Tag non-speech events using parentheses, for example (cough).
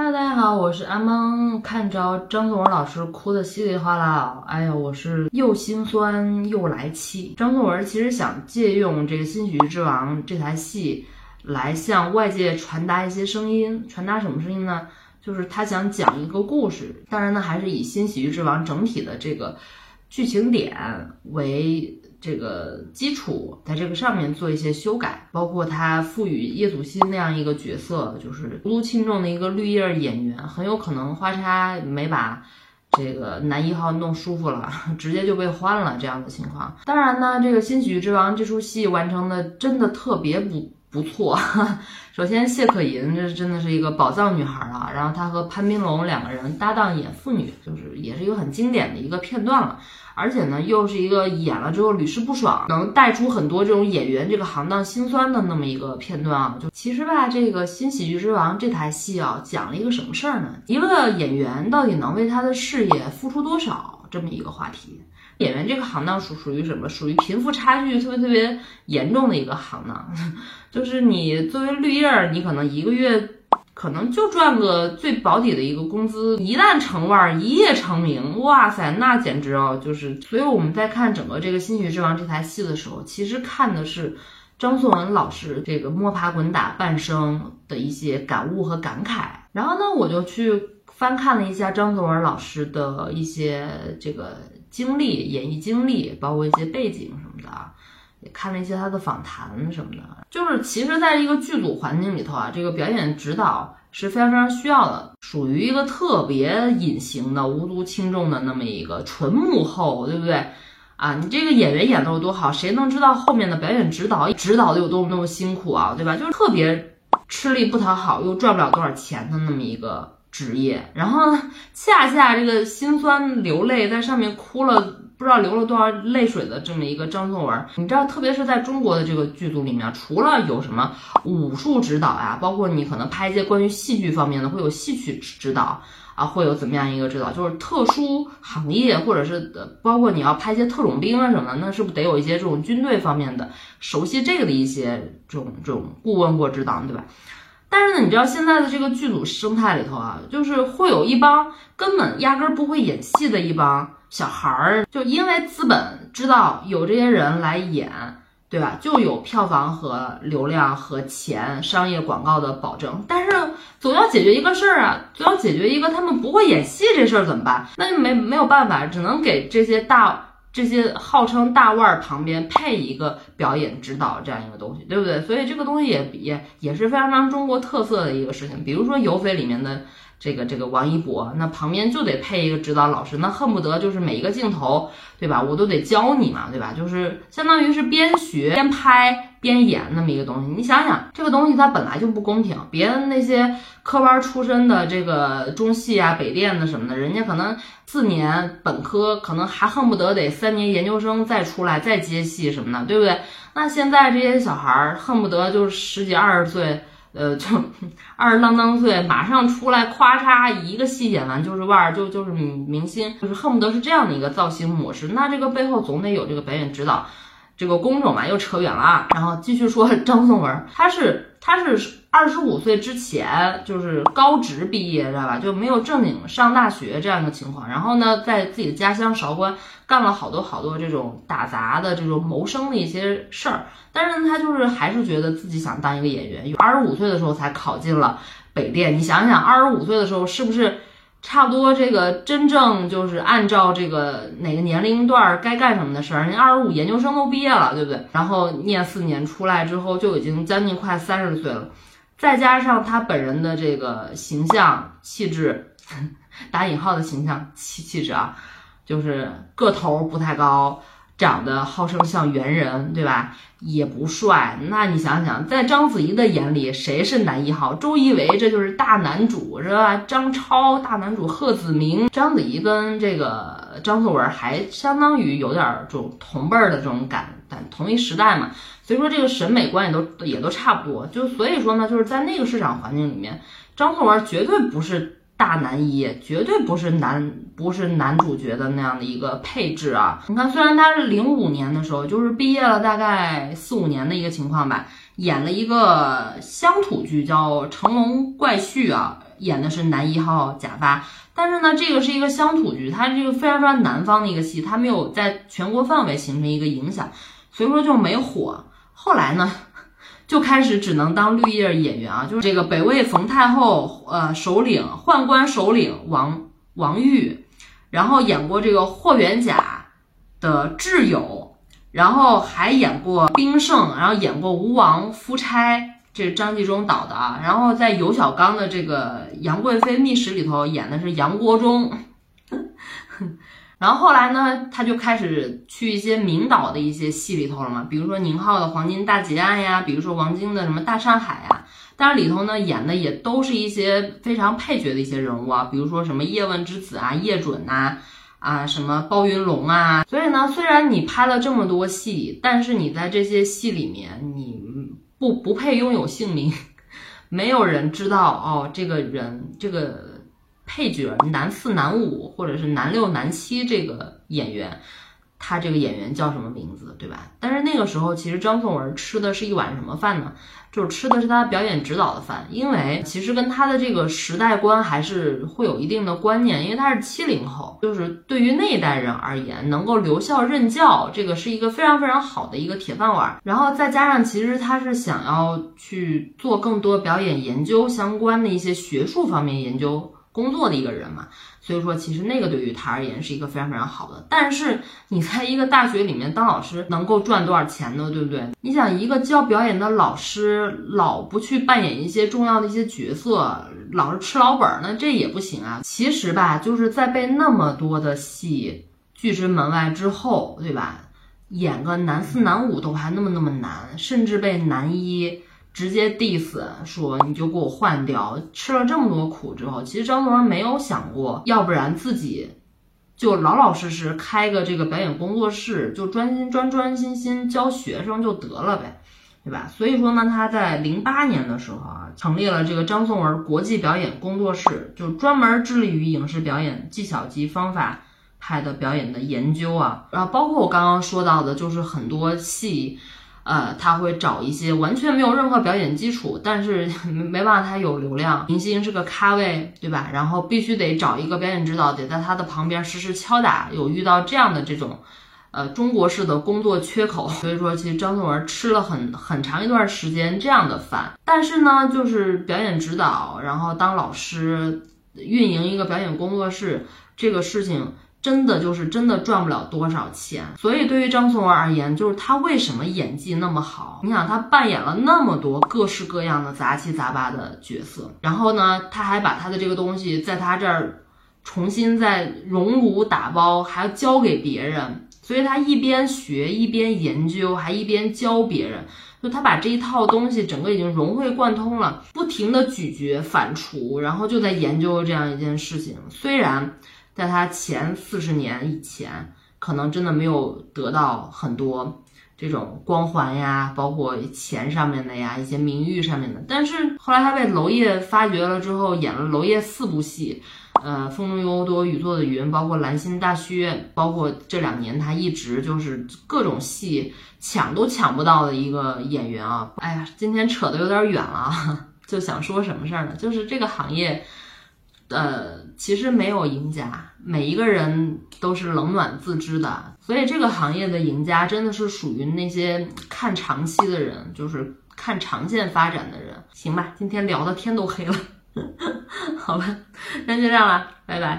Hello，大家好，我是阿蒙。看着张颂文老师哭的稀里哗啦，哎呀，我是又心酸又来气。张颂文其实想借用这个《新喜剧之王》这台戏，来向外界传达一些声音。传达什么声音呢？就是他想讲一个故事。当然呢，还是以《新喜剧之王》整体的这个剧情点为。这个基础在这个上面做一些修改，包括他赋予叶祖新那样一个角色，就是不足轻重的一个绿叶演员，很有可能花叉没把这个男一号弄舒服了，(laughs) 直接就被换了这样的情况。当然呢，这个《新喜剧之王》这出戏完成的真的特别不不错。(laughs) 首先，谢可寅这真的是一个宝藏女孩啊，然后她和潘斌龙两个人搭档演父女，就是也是一个很经典的一个片段了。而且呢，又是一个演了之后屡试不爽，能带出很多这种演员这个行当心酸的那么一个片段啊。就其实吧，这个《新喜剧之王》这台戏啊，讲了一个什么事儿呢？一个演员到底能为他的事业付出多少这么一个话题。演员这个行当属属于什么？属于贫富差距特别特别严重的一个行当，(laughs) 就是你作为绿叶儿，你可能一个月。可能就赚个最保底的一个工资，一旦成腕，一夜成名，哇塞，那简直哦，就是。所以我们在看整个这个《新喜剧之王》这台戏的时候，其实看的是张颂文老师这个摸爬滚打半生的一些感悟和感慨。然后呢，我就去翻看了一下张颂文老师的一些这个经历、演艺经历，包括一些背景什么的啊。也看了一些他的访谈什么的，就是其实，在一个剧组环境里头啊，这个表演指导是非常非常需要的，属于一个特别隐形的、无足轻重的那么一个纯幕后，对不对？啊，你这个演员演的有多好，谁能知道后面的表演指导指导的有多么多么辛苦啊，对吧？就是特别吃力不讨好，又赚不了多少钱的那么一个职业，然后恰恰这个心酸流泪在上面哭了。不知道流了多少泪水的这么一个张颂文，你知道，特别是在中国的这个剧组里面，除了有什么武术指导呀，包括你可能拍一些关于戏剧方面的，会有戏曲指导啊，会有怎么样一个指导，就是特殊行业或者是包括你要拍一些特种兵啊什么的，那是不是得有一些这种军队方面的熟悉这个的一些这种这种顾问或指导，对吧？但是呢，你知道现在的这个剧组生态里头啊，就是会有一帮根本压根不会演戏的一帮。小孩儿就因为资本知道有这些人来演，对吧？就有票房和流量和钱、商业广告的保证。但是总要解决一个事儿啊，总要解决一个他们不会演戏这事儿怎么办？那就没没有办法，只能给这些大这些号称大腕儿旁边配一个表演指导这样一个东西，对不对？所以这个东西也也也是非常非常中国特色的一个事情。比如说《有匪》里面的。这个这个王一博，那旁边就得配一个指导老师，那恨不得就是每一个镜头，对吧？我都得教你嘛，对吧？就是相当于是边学边拍边演那么一个东西。你想想，这个东西它本来就不公平。别的那些科班出身的这个中戏啊、北电的什么的，人家可能四年本科，可能还恨不得得三年研究生再出来再接戏什么的，对不对？那现在这些小孩儿恨不得就是十几二十岁。呃，就 (laughs) 二十啷当岁，马上出来，咵嚓一个戏演完就是腕儿，就就是明星，就是恨不得是这样的一个造型模式。那这个背后总得有这个表演指导，这个工种嘛，又扯远了啊。然后继续说 (laughs) 张颂文，他是他是。二十五岁之前就是高职毕业，知道吧？就没有正经上大学这样一个情况。然后呢，在自己的家乡韶关干了好多好多这种打杂的这种谋生的一些事儿。但是呢，他就是还是觉得自己想当一个演员。二十五岁的时候才考进了北电。你想想，二十五岁的时候是不是差不多这个真正就是按照这个哪个年龄段该干什么的事儿？人家二十五研究生都毕业了，对不对？然后念四年出来之后，就已经将近快三十岁了。再加上他本人的这个形象气质，(laughs) 打引号的形象气气质啊，就是个头不太高，长得号称像猿人，对吧？也不帅。那你想想，在章子怡的眼里，谁是男一号？周一围这就是大男主，是吧？张超大男主，贺子铭，章子怡跟这个张颂文还相当于有点这种同辈儿的这种感。但同一时代嘛，所以说这个审美观也都也都差不多，就所以说呢，就是在那个市场环境里面，张颂文绝对不是大男一，绝对不是男不是男主角的那样的一个配置啊。你看，虽然他是零五年的时候，就是毕业了大概四五年的一个情况吧，演了一个乡土剧叫《成龙怪婿》啊，演的是男一号贾发。但是呢，这个是一个乡土剧，它这个非常非常南方的一个戏，它没有在全国范围形成一个影响，所以说就没火。后来呢，就开始只能当绿叶演员啊，就是这个北魏冯太后呃首领宦官首领王王玉，然后演过这个霍元甲的挚友，然后还演过兵圣，然后演过吴王夫差。这是张纪中导的啊，然后在尤小刚的这个《杨贵妃秘史》里头演的是杨国忠，然后后来呢，他就开始去一些名导的一些戏里头了嘛，比如说宁浩的《黄金大劫案》呀，比如说王晶的什么《大上海》呀，当然里头呢演的也都是一些非常配角的一些人物啊，比如说什么叶问之子啊、叶准呐，啊什么包云龙啊，所以呢，虽然你拍了这么多戏，但是你在这些戏里面你。不不配拥有姓名，(laughs) 没有人知道哦，这个人这个配角男四男五或者是男六男七这个演员。他这个演员叫什么名字，对吧？但是那个时候，其实张颂文吃的是一碗什么饭呢？就是吃的是他表演指导的饭，因为其实跟他的这个时代观还是会有一定的观念，因为他是七零后，就是对于那一代人而言，能够留校任教，这个是一个非常非常好的一个铁饭碗。然后再加上，其实他是想要去做更多表演研究相关的一些学术方面研究。工作的一个人嘛，所以说其实那个对于他而言是一个非常非常好的。但是你在一个大学里面当老师能够赚多少钱呢？对不对？你想一个教表演的老师老不去扮演一些重要的一些角色，老是吃老本，那这也不行啊。其实吧，就是在被那么多的戏拒之门外之后，对吧？演个男四男五都还那么那么难，甚至被男一。直接 diss 说你就给我换掉，吃了这么多苦之后，其实张颂文没有想过，要不然自己就老老实实开个这个表演工作室，就专心专专心心教学生就得了呗，对吧？所以说呢，他在零八年的时候啊，成立了这个张颂文国际表演工作室，就专门致力于影视表演技巧及方法派的表演的研究啊，然后包括我刚刚说到的，就是很多戏。呃，他会找一些完全没有任何表演基础，但是 (laughs) 没办法，他有流量，明星是个咖位，对吧？然后必须得找一个表演指导，得在他的旁边实时敲打。有遇到这样的这种，呃，中国式的工作缺口，(laughs) 所以说其实张颂文吃了很很长一段时间这样的饭。但是呢，就是表演指导，然后当老师，运营一个表演工作室，这个事情。真的就是真的赚不了多少钱，所以对于张颂文而言，就是他为什么演技那么好？你想他扮演了那么多各式各样的杂七杂八的角色，然后呢，他还把他的这个东西在他这儿重新再熔炉打包，还要教给别人，所以他一边学一边研究，还一边教别人，就他把这一套东西整个已经融会贯通了，不停的咀嚼反刍，然后就在研究这样一件事情，虽然。在他前四十年以前，可能真的没有得到很多这种光环呀，包括钱上面的呀，一些名誉上面的。但是后来他被娄烨发掘了之后，演了娄烨四部戏，呃，风中有朵雨做的云，包括兰心大剧院，包括这两年他一直就是各种戏抢都抢不到的一个演员啊。哎呀，今天扯得有点远了，(laughs) 就想说什么事儿呢？就是这个行业。呃，其实没有赢家，每一个人都是冷暖自知的，所以这个行业的赢家真的是属于那些看长期的人，就是看长线发展的人。行吧，今天聊的天都黑了，(laughs) 好吧，那就这样了，拜拜。